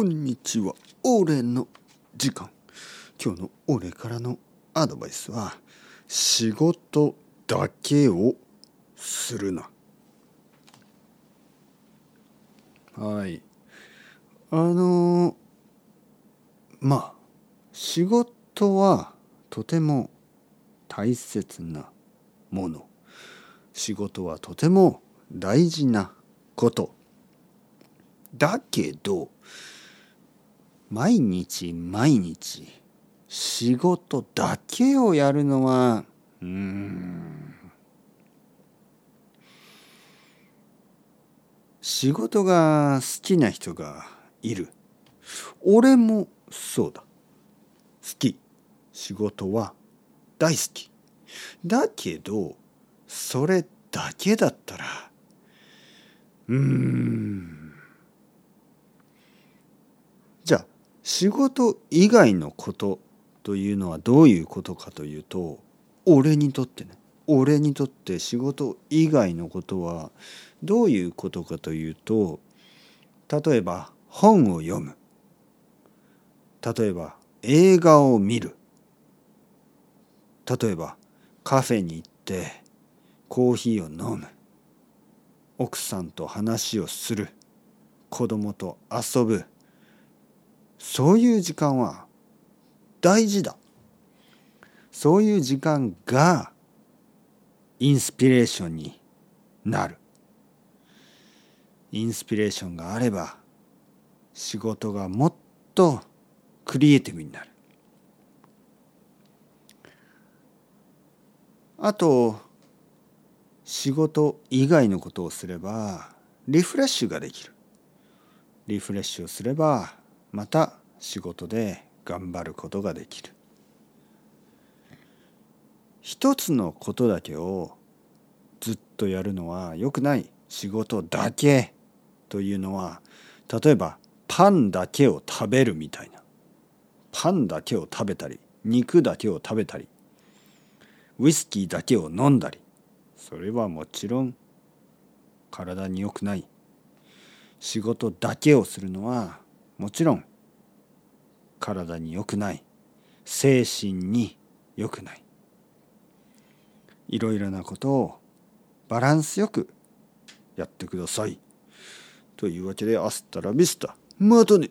こんにちは。俺の時間。今日の俺からのアドバイスは仕事だけをするな。はい。あのまあ仕事はとても大切なもの。仕事はとても大事なこと。だけど毎日毎日仕事だけをやるのはうん。仕事が好きな人がいる。俺もそうだ。好き。仕事は大好き。だけどそれだけだったらうん。仕事以外のことというのはどういうことかというと俺にとってね。俺にとって仕事以外のことはどういうことかというと例えば本を読む。例えば映画を見る。例えばカフェに行ってコーヒーを飲む。奥さんと話をする。子供と遊ぶ。そういう時間は大事だ。そういう時間がインスピレーションになる。インスピレーションがあれば仕事がもっとクリエイティブになる。あと仕事以外のことをすればリフレッシュができる。リフレッシュをすればまた仕事で頑張ることができる。一つのことだけをずっとやるのは良くない仕事だけというのは例えばパンだけを食べるみたいな。パンだけを食べたり肉だけを食べたりウイスキーだけを飲んだり。それはもちろん体に良くない。仕事だけをするのはもちろん体に良くない精神に良くないいろいろなことをバランスよくやってください。というわけでアスタラビスタまたね。